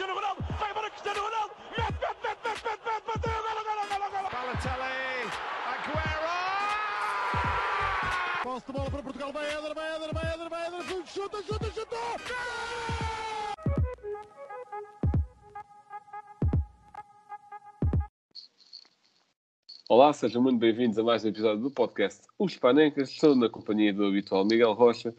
Cristiano Ronaldo, vai embora Cristiano Ronaldo, mete, mete, mete, mete, mete, mete, bateu, golo, golo, golo, golo. Balotelli, Aguero! Posse de bola para Portugal, vai Éder, vai Éder, vai Éder, vai Éder, chuta, chuta, chuta! Olá, sejam muito bem-vindos a mais um episódio do podcast Os Panecas. Estou na companhia do habitual Miguel Rocha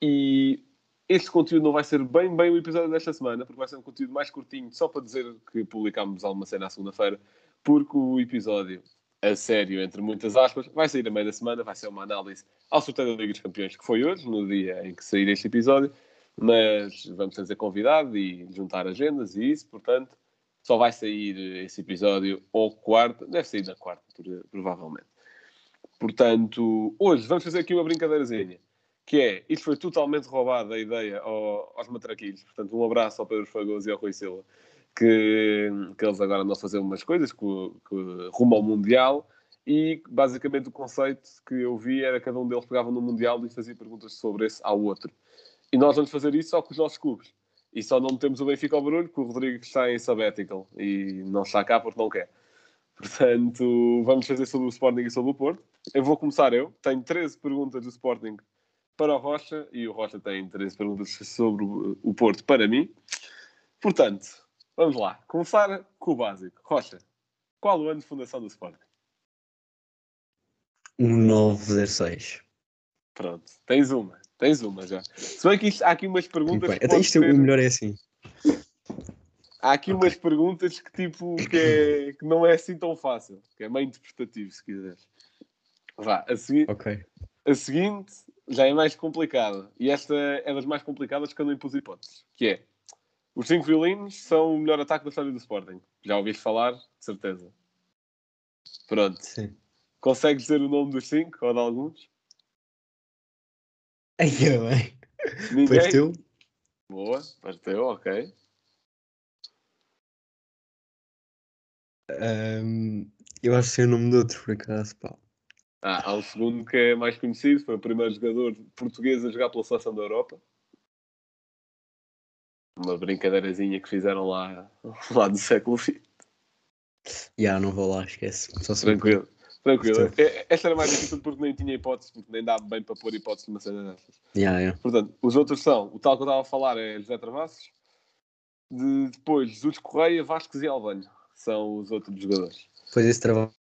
e este conteúdo não vai ser bem, bem o episódio desta semana, porque vai ser um conteúdo mais curtinho, só para dizer que publicámos alguma cena à segunda-feira, porque o episódio, a sério, entre muitas aspas, vai sair a meio da semana, vai ser uma análise ao sorteio da Liga dos Campeões, que foi hoje, no dia em que sair este episódio, mas vamos fazer convidado e juntar agendas e isso, portanto, só vai sair esse episódio ou quarta, deve sair na quarta, provavelmente. Portanto, hoje vamos fazer aqui uma brincadeirazinha, que é, isto foi totalmente roubado a ideia ao, aos matraquilhos, portanto, um abraço ao Pedro Fagoso e ao Rui Silva, que, que eles agora andam a fazer umas coisas rumo ao Mundial, e basicamente o conceito que eu vi era cada um deles pegava no Mundial e fazia perguntas sobre esse ao outro. E nós vamos fazer isso só com os nossos clubes. E só não temos o Benfica ao barulho, porque o Rodrigo está em sabbatical e não está cá porque não quer. Portanto, vamos fazer sobre o Sporting e sobre o Porto. Eu vou começar eu. Tenho 13 perguntas do Sporting para o Rocha e o Rocha tem 13 perguntas sobre o Porto para mim. Portanto, vamos lá. Começar com o básico. Rocha, qual o ano de fundação do Sporting? 1906. Pronto, tens uma. Tens uma já. Se bem que isto, há aqui umas perguntas. Bem, até isto ser... o melhor é assim. Há aqui okay. umas perguntas que tipo que, é, que não é assim tão fácil, que é meio interpretativo, se quiseres. Vá, a, segui okay. a seguinte já é mais complicada. E esta é das mais complicadas que eu não impus hipóteses. Que é os cinco violinos são o melhor ataque da história do Sporting. Já ouviste falar? De certeza. Pronto. Sim. Consegues dizer o nome dos cinco ou de alguns? Ai, bem. Ninguém? Partiu? Boa, partiu, ok. Um, eu acho que sei o nome de outro, por acaso, pá. Ah, há um segundo que é mais conhecido, foi o primeiro jogador português a jogar pela seleção da Europa. Uma brincadeirazinha que fizeram lá, lá do século XX. Já, yeah, não vou lá, esquece. Só Tranquilo. Tranquilo. É, esta era mais difícil porque nem tinha hipótese, porque nem dá bem para pôr hipótese numa cena dessas. Yeah, yeah. Portanto, os outros são, o tal que eu estava a falar é José Travassos, de, depois Jesus Correia, Vasques e Albanho. São os outros jogadores. Pois esse Travassos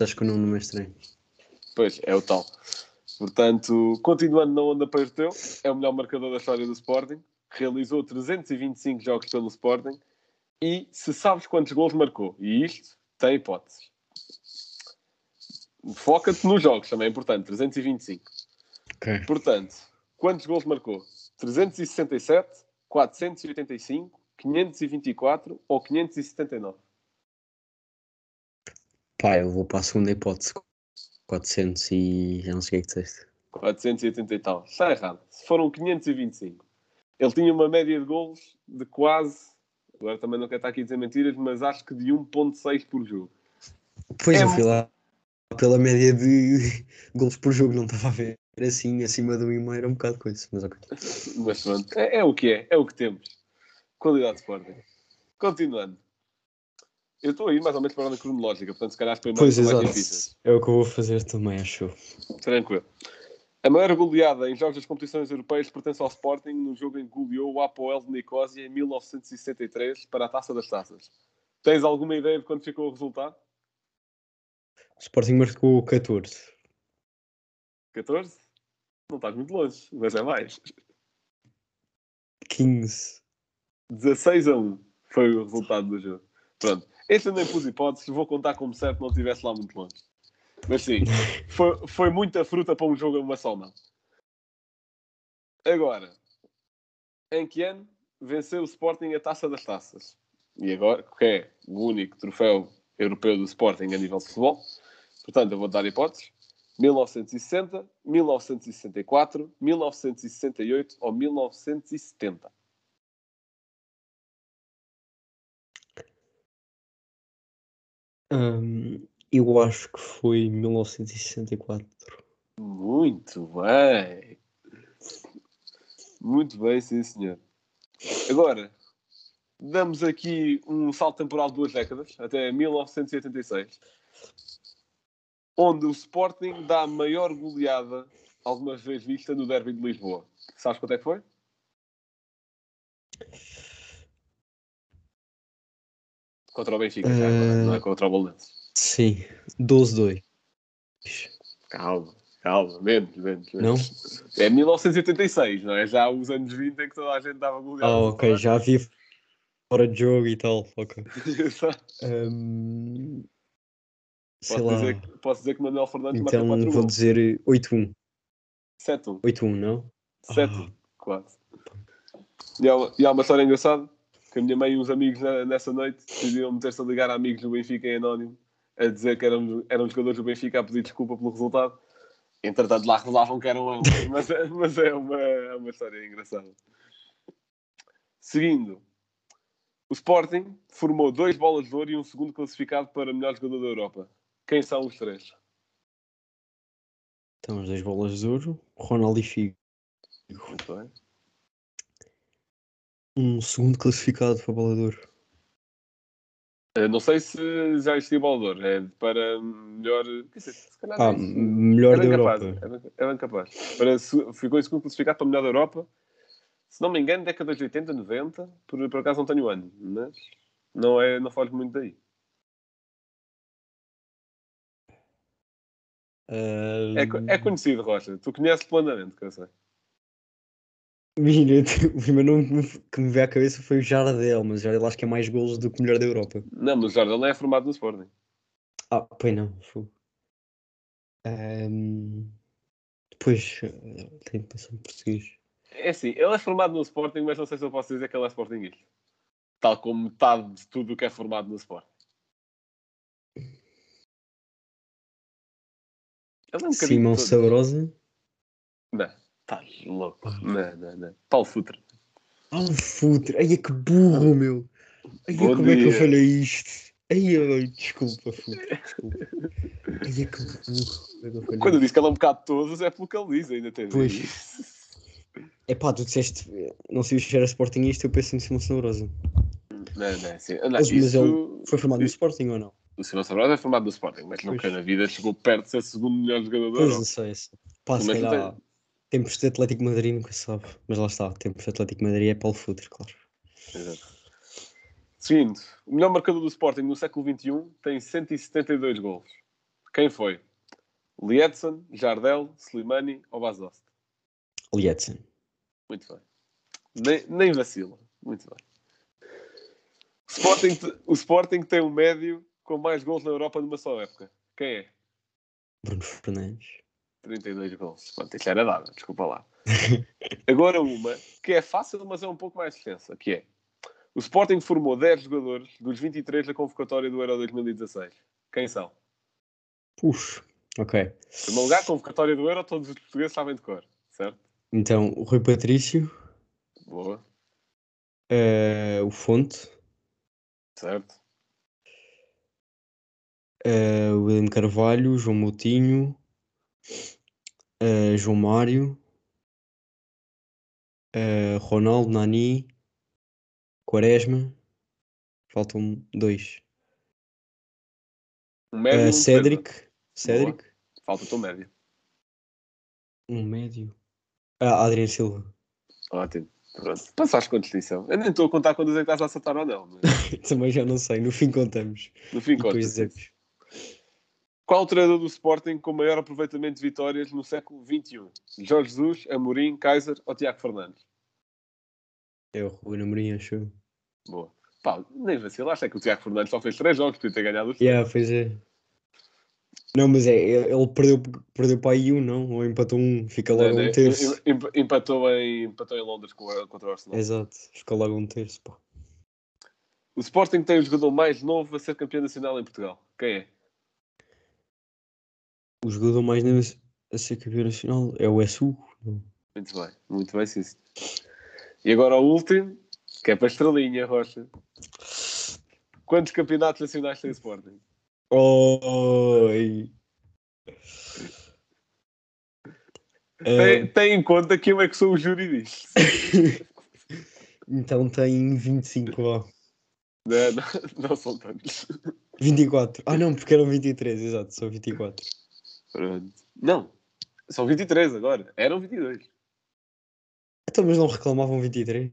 acho que o nome não é estranho. Pois, é o tal. Portanto, continuando na onda para o teu, é o melhor marcador da história do Sporting, realizou 325 jogos pelo Sporting e se sabes quantos gols marcou, e isto tem hipóteses foca-te nos jogos, também é importante, 325. Okay. Portanto, quantos gols marcou? 367, 485, 524 ou 579? Pá, eu vou para a segunda hipótese. 400 e... já não sei o que é que disseste. 480 e tal. Está errado. Foram 525. Ele tinha uma média de gols de quase... Agora também não quero estar aqui a dizer mentiras, mas acho que de 1.6 por jogo. Pois é eu fui lá pela média de gols por jogo, não estava a ver assim, acima do e-mail era um bocado coisa, mas ok. Mas pronto, é, é, o que é, é o que temos. Qualidade de Sporting. Continuando. Eu estou aí mais ou menos para a ordem cronológica, portanto, se calhar as primeiras pois, mais difíceis. É o que eu vou fazer também, acho. Tranquilo. A maior goleada em jogos das competições europeias pertence ao Sporting no jogo em que goleou o Apoel de Nicosia em 1963 para a Taça das Taças. Tens alguma ideia de quando ficou o resultado? O Sporting marcou 14. 14? Não estás muito longe, mas é mais. 15. 16 a 1 foi o resultado do jogo. Pronto. Este eu nem pus hipóteses, vou contar como certo não estivesse lá muito longe. Mas sim, foi, foi muita fruta para um jogo a uma só mão. Agora, em que ano venceu o Sporting a Taça das Taças? E agora, que é o único troféu europeu do Sporting a nível de futebol? Portanto, eu vou dar hipóteses. 1960, 1964, 1968 ou 1970? Hum, eu acho que foi 1964. Muito bem. Muito bem, sim, senhor. Agora, damos aqui um salto temporal de duas décadas, até 1986, onde o Sporting dá a maior goleada algumas vezes vista no derby de Lisboa. Sabes quanto é que foi? Contra o Benfica, já agora, não é contra o Bolonense. Sim, 12-2. Calma, calma, menos, menos, Não? menos. É 1986, não é? Já os anos 20 em que toda a gente dava goleada. Ah, ok, já havia fora de jogo e tal. Ok. Ahm, sei posso, lá. dizer, que- posso dizer que Manuel Fernandes Então 4 vou dizer 8-1. 7-1. 8-1, não? 7 quase. E há, uma- e há uma história engraçada que a minha mãe e uns amigos na- nessa noite decidiram meter-se a ligar a amigos do Benfica em anónimo a dizer que eram, eram jogadores do Benfica a pedir desculpa pelo resultado. Entretanto, lá revelavam que eram ambos. Mas, é- mas é, uma, é uma história engraçada. Seguindo, o Sporting formou dois bolas de ouro e um segundo classificado para melhor jogador da Europa. Quem são os três? Então, as duas bolas de ouro, Ronaldo e Figo. Muito bem. Um segundo classificado para ouro. Eh, Não sei se já existia ouro. É para melhor. Dizer, se calhar Ah, é melhor É da Europa. É bem, é bem capaz. Para, ficou em segundo classificado para melhor da Europa. Se não me engano, décadas de 80, 90. Por, por acaso não tenho ano. Mas não, é, não foge muito daí. É, co- é conhecido, Rocha. Tu conheces plenamente, que eu sei. Mira, o primeiro nome que me- veio à cabeça foi o Jardel, mas o Jardel acho que é mais golos do que o melhor da Europa. Não, mas o Jardel não é formado no Sporting. Ah, pois não. Ahm, Depois, eh, tenho que pensar em português. É assim, ele é formado no Sporting, mas não sei se eu posso dizer que ele é Sportingista. Tal como metade de tudo o que é formado no Sporting. Ele é um Simão. Sabrosa. Não, estás louco. Não, não, não. Paulo Futre. Ah, o Futre. Ai, é que burro, meu. Ai, é Bom como é que eu dia. falei isto? Ai, ai, desculpa, Futre. Desculpa. Ai, é que burro. É eu Quando eu disse que ele é um bocado de todos, é pelo que ele diz, ainda tem Pois. É pá, tu disseste, não sei se era Sportingista, eu penso em Simão Sabrosa. Não, não, sim. Não, Mas, mas isso, ele foi formado no Sporting ou não? O Simão Sabrosa é formado no Sporting, mas nunca na vida chegou perto de ser o segundo melhor jogador Pois, não sei. se- Pá, se Mas calhar, tempos de Atlético Madrid nunca se sabe. Mas lá está, tempos de Atlético Madrid é Paulo Futre, claro. Exato. Seguinte, o melhor marcador do Sporting no século XXI tem 172 gols. Quem foi? Lietzen, Jardel, Slimani ou Basost? Lietzen. Muito bem. Nem, nem vacila. Muito bem. O Sporting, o Sporting tem um médio com mais gols na Europa numa só época. Quem é? Bruno Fernandes. 32 gols. Pronto, isto era dado, desculpa lá. Agora uma que é fácil, mas é um pouco mais extensa, que é o Sporting formou 10 jogadores dos 23 da convocatória do Euro 2016. Quem são? Puxa, ok. Em primeiro lugar, convocatória do Euro, todos os portugueses sabem de cor, certo? Então, o Rui Patrício, Boa, eh, o Fonte, certo? o William Carvalho, João Moutinho, eh, João Mário, eh, Ronaldo, Nani, Quaresma. Faltam dois. Um médio e Eh, um Cédric. Cédric. Falta o teu médio. Um médio. Ah, Adriano Silva. Ótimo. Pronto. Passaste com distinção. Eu nem estou a contar quando é que estás a acertar ou não. Mas Também já não sei, no fim contamos. no fim, dizemos. Qual o treinador do Sporting com maior aproveitamento de vitórias no século XXI? Jorge Jesus, Amorim, Kaiser ou Tiago Fernandes? É o Amorim, acho. Boa. Pá, nem vacilaste, é que o Tiago Fernandes só fez três jogos, podia ter ganhado os Yeah, pois é. Não, mas é, ele perdeu, perdeu para aí um, não? Ou empatou um, fica logo Não, um terço. em- em- Empatou em, empatou em Londres contra o Arsenal. Exato, fica logo um terço, pá. O Sporting tem o jogador mais novo a ser campeão nacional em Portugal. Quem é? O jogador mais novo a ser campeão nacional é o SU. Muito bem, muito bem, sim. E agora o último, que é para a estrelinha, Rocha. Quantos campeonatos nacionais tem o Sporting? Oi! Tem, tem em conta que eu é que sou o júri disto. Então tem 25, ó. Não, não, não são tantos. 24. Ah, não, porque eram 23, exato, são 24. Pronto. Não, são 23 agora. Eram 22. Então, mas não reclamavam 23?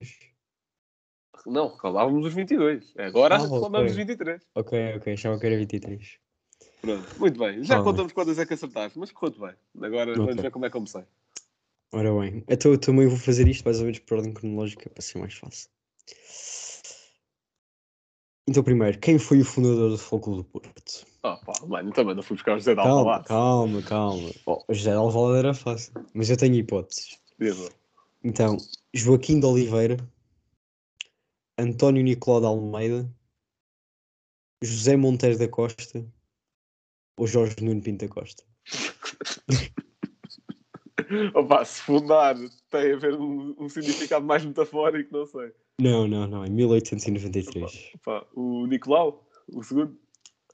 Não, reclamávamos os 22. Agora Ah, reclamamos os ok. 23. Ok, ok, achava que era 23. Pronto, muito bem. Já Ah, contamos quantas é que acertaste, mas correu-te bem. Agora vamos Ok. ver como é que comecei. Ora bem, então eu também vou fazer isto mais ou menos por ordem cronológica para ser mais fácil. Então, primeiro, quem foi o fundador do Clube do Porto? Ah, pá, mano, também não fui buscar o José de Alvalade. calma, calma. O José de Alvalade era fácil, mas eu tenho hipóteses. Então, Joaquim de Oliveira, António Nicolau de Almeida, José Monteiro da Costa ou Jorge Nuno Pinto da Costa? Opa, se fundar tem a ver um, um significado mais metafórico, não sei. Não, não, não, em 1893. Opa, o Nicolau, o segundo.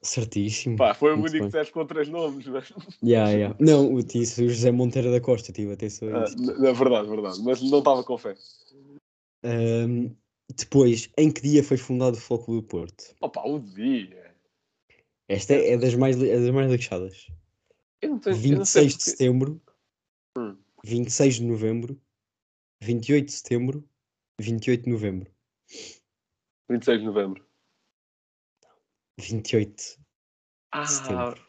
Certíssimo. Pá, foi o único que disseste com três nomes, mas. Yeah, yeah. Não, o disse o José Monteiro da Costa, tive atenção a Ah, isso. na na verdade, verdade. Mas não estava com fé. Ahm, depois, em que dia foi fundado o Clube do Porto? Opa, o dia. Esta é das mais, é das mais lixadas. Eu não tenho. eu não sei 26 de porque- setembro, Hum. 26 de novembro, 28 de setembro, 28 de novembro. 26 de novembro. 28 Ah, de setembro.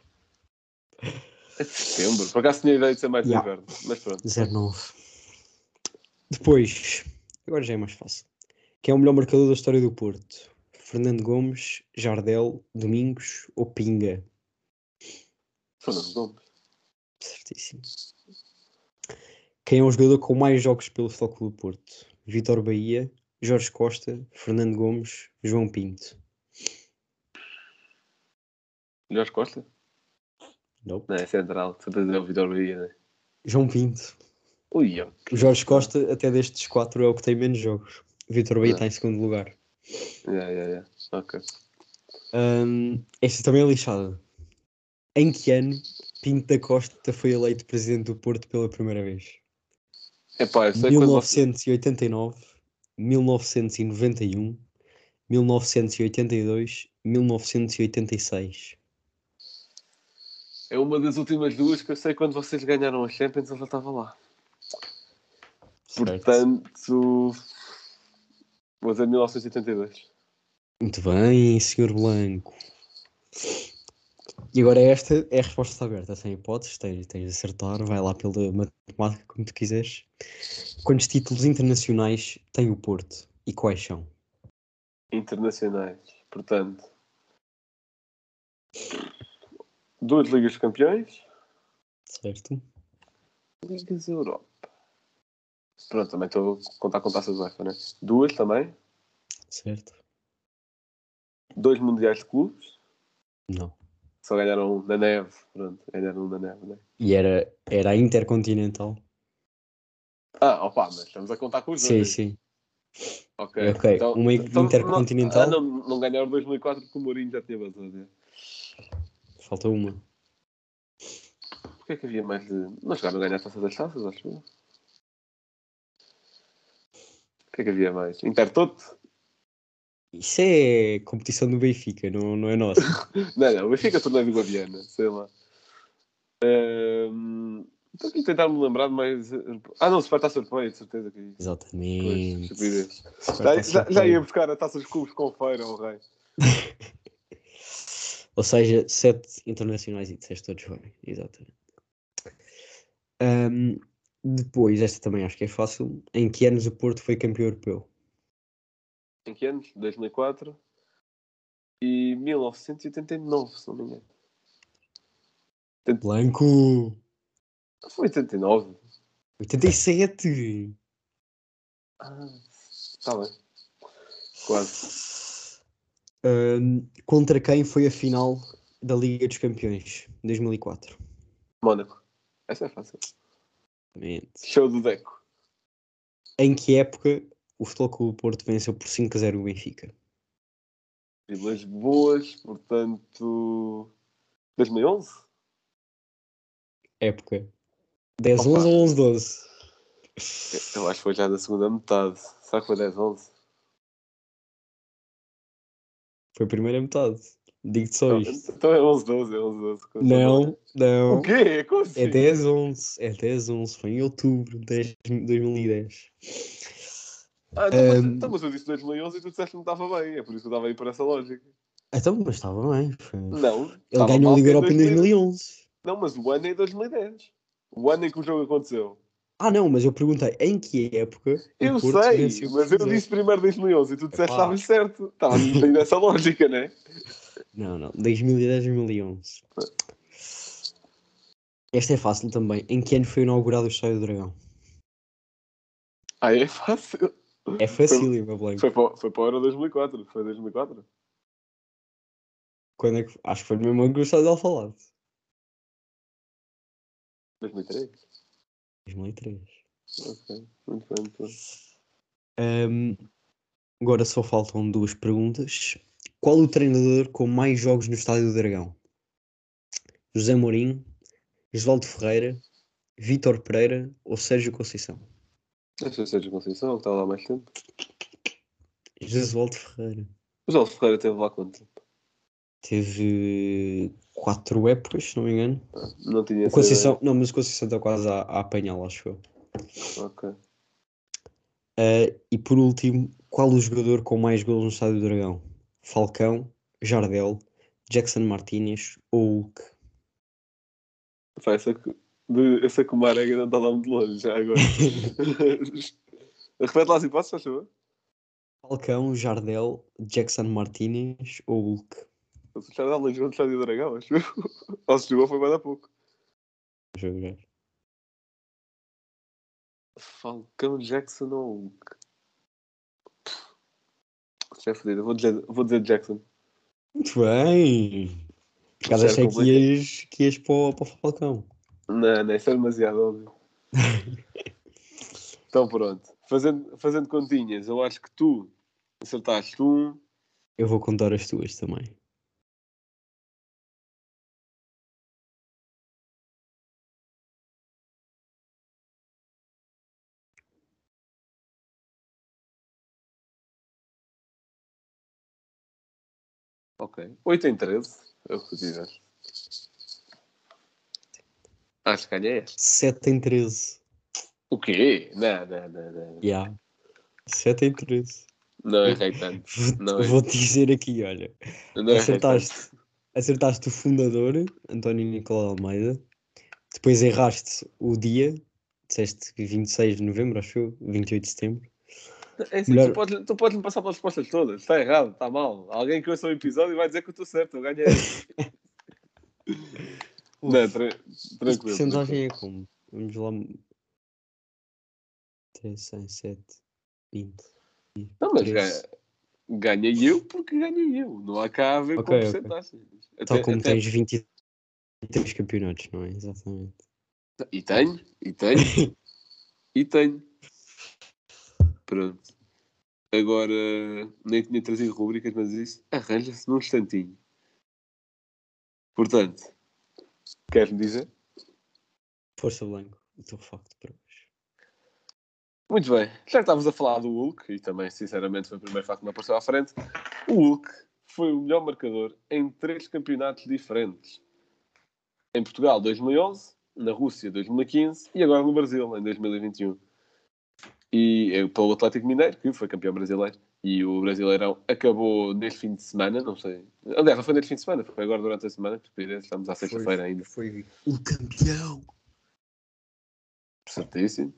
é de setembro. Por acaso tinha ideia de ser mais Yeah. inverno. Mas pronto. 09. Depois, agora já é mais fácil. Quem é o melhor marcador da história do Porto? Fernando Gomes, Jardel, Domingos ou Pinga? Fernando Gomes. Certíssimo. Quem é o jogador com mais jogos pelo Futebol Clube do Porto? Vitor Bahia, Jorge Costa, Fernando Gomes, João Pinto. Jorge Costa? Nope. Não, é central. Certeza é o Vitor Bahia, né? João Pinto. Ui, ó. O Jorge Costa, até destes quatro, é o que tem menos jogos. Vitor Bahia Ah. está em segundo lugar. Yeah, yeah, yeah. Ok. Hum, esta também é lixada. Em que ano Pinto da Costa foi eleito presidente do Porto pela primeira vez? Epá, eu sei quando você... 1989, 1991, 1982, 1986. É uma das últimas duas que eu sei quando vocês ganharam a Champions, já estava lá. Certo. Portanto, vou dizer 1982. Muito bem, Sr. Blanco. E agora esta é a resposta aberta, sem hipóteses, tens, tens de acertar, vai lá pela matemática como tu quiseres. Quantos títulos internacionais tem o Porto e quais são? Internacionais. Portanto, duas Ligas de Campeões, Certo? Ligas Europa. Pronto, também estou a contar com taças UEFA, né? Duas também, Certo? dois Mundiais de Clubes, Não. só ganharam um na neve. Pronto, ganharam um na neve, né? E era, era a Intercontinental? Ah, opa, mas estamos a contar com os Sim, dois. sim. Ok, Ok, uma Intercontinental? Não, ah, não, não ganharam 2004 porque o Mourinho já tinha vazado. né? Falta uma. Porquê é que havia mais de. Não chegaram a ganhar a taça das taças, acho eu. O que é que havia mais? Intertoto? Isso é competição do Benfica, não, não é nossa. Não, não, o Benfica torneio do Guadiana, sei lá. Estou aqui a tentar me lembrar de mais. Ah, não, Supertaça Europeia, de certeza que é isso. Pois, Exatamente. estupidez. Já, já, ia buscar a taça dos clubes com feira, o rei. Ou seja, sete internacionais e disseste todos bem. Exatamente. Ahm, depois, esta também acho que é fácil. Em que anos o Porto foi campeão europeu? Em que anos? 2004 e 1989, se não me engano. Blanco! Foi 89. 87! Ah, está bem. Quase. Ahm, contra quem foi a final da Liga dos Campeões? 2004. Mónaco. Essa é fácil. Exatamente. Show do Deco. Em que época o Futebol Clube do Porto venceu por 5 a 0 o Benfica? Vilas Boas, portanto. 2011? Época 10 Opa. 11 ou 11 12? Eu acho que foi já na segunda metade. Será que foi 10, Foi a primeira metade. Digo-te só isto. Então é 11, 12, é 11, 12. Não, não. O quê? Como assim? É 10, 11. É 10, 11. Foi em outubro de 2010. Ah, então, mas, Ahm. então, mas eu disse 2011 e tu disseste que não estava bem. É por isso que eu estava aí por essa lógica. Então, mas estava bem. Foi... Não. Ele ganhou a Liga Europa em 2011. Não, mas o ano é em 2010. O ano em que o jogo aconteceu. Ah, não, mas eu perguntei em que época. Eu sei, mas eu disse primeiro 2011 e tu disseste estavas certo. Estava bem nessa lógica, não é? Não, não. 2010, 2011. Esta é fácil também. Em que ano foi inaugurado o Estádio do Dragão? Ah, é fácil. É facílimo, meu Blanco. Foi para, foi para o Euro 2004. Foi 2004? Quando é que... Acho que foi no mesmo ano que o Estádio de Alvalade. 2003? 2003. Ok. Muito bem, muito bem. Ahm, agora só faltam duas perguntas. Qual o treinador com mais jogos no Estádio do Dragão? José Mourinho, Osvaldo Ferreira, Vítor Pereira ou Sérgio Conceição? Deixa eu ser de Conceição, que estava lá há mais tempo. Osvaldo Ferreira. O João Ferreira teve lá quanto tempo? Teve quatro épocas, se não me engano. Não tinha O Conceição, não, mas o Conceição está quase a, a apanhá-lo, acho eu. ideia. Ok. Ah, e por último, qual o jogador com mais gols no Estádio do Dragão? Falcão, Jardel, Jackson Martínez ou Hulk? Pá, essa, de, essa que o Marega não está lá muito longe, já agora. Repete lá as hipóteses, faz favor. Falcão, Jardel, Jackson Martínez ou Hulk? O Jardel jogou no Estádio Dragão, acho eu. Ou se jogou foi mais há pouco. Deixa eu ver. Falcão Jackson ou Hulk? Já é fodido. Vou dizer, vou dizer Jackson. Muito bem! Isso achei que ias, que ias para, o- para o Falcão. Não, não, isso é demasiado óbvio. então pronto. Fazendo, fazendo continhas, eu acho que tu acertaste um. Eu vou contar as tuas também. Ok. 8 em 13. É o que tiver. Acho que ganhei esta. 7 em 13. O quê? Não, não, não, não. Yeah. 7 em 13. Não errei tanto. Vou-te dizer aqui, olha. Não Acertaste. Acertaste o fundador, António Nicolau Almeida. Depois erraste o dia. Disseste 26 de novembro, acho eu. 28 de setembro. É assim, Melhor- tu, podes, tu podes me passar pelas respostas todas. Está errado, está mal. Alguém que ouça o episódio vai dizer que eu estou certo. Eu ganhei. não, tra tranquilo. porcentagem é como? Vamos lá. 3, 100, 7, 20. Não, mas 13. ganha, ganhei eu porque ganhei eu. Não há cá a ver Ok, com ok. porcentagens. Tal Até- como até- tens 23 campeonatos, não é? Exatamente. E tenho, e tenho, e tenho. Pronto. Agora, nem tinha trazido rubricas, mas isso arranja-se num instantinho. Portanto, queres-me dizer? Força Blanco, o teu facto para hoje. Muito bem. Já que estávamos a falar do Hulk, e também, sinceramente, foi o primeiro facto que me apareceu à frente, o Hulk foi o melhor marcador em três campeonatos diferentes. Em Portugal, 2011, na Rússia, 2015 e agora no Brasil, em 2021. E é pelo Atlético Mineiro, que foi campeão brasileiro. E o Brasileirão acabou neste fim de semana, não sei. Aliás, não foi neste fim de semana, foi agora durante a semana, estamos à sexta-feira ainda. Foi o campeão. Certíssimo.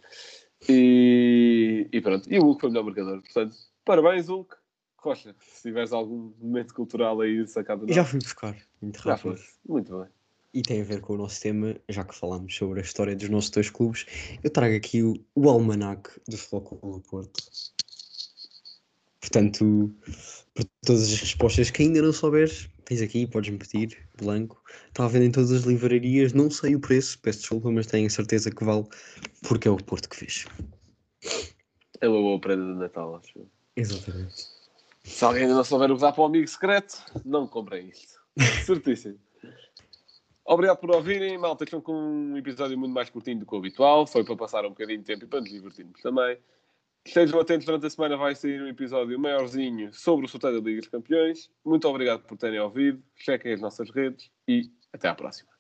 E, e pronto. E o Hulk foi o melhor marcador. Portanto, parabéns, Hulk. Rocha, se tiveres algum momento cultural aí sacado Já fui buscar, muito Já rápido. Muito bem. E tem a ver com o nosso tema, já que falamos sobre a história dos nossos dois clubes, eu trago aqui o, o almanac do do Porto. Portanto, por todas as respostas que ainda não souberes, tens aqui, podes-me pedir, blanco. Está a vender em todas as livrarias, não sei o preço, peço desculpa, mas tenho a certeza que vale, porque é o Porto que fez. É uma boa prenda de Natal, acho. Exatamente. Se alguém ainda não souber usar para o amigo secreto, não comprem isto. Certíssimo. Obrigado por ouvirem, malta. Estão com um episódio muito mais curtinho do que o habitual. Foi para passar um bocadinho de tempo e para nos divertirmos também. Estejam atentos durante a semana, vai sair um episódio maiorzinho sobre o sorteio da Liga dos Campeões. Muito obrigado por terem ouvido. Chequem as nossas redes e até à próxima.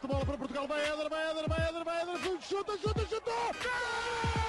De bola para Portugal. Vai Éder, vai Éder, vai Éder, vai Éder. Chuta, chuta, chuta. Gol!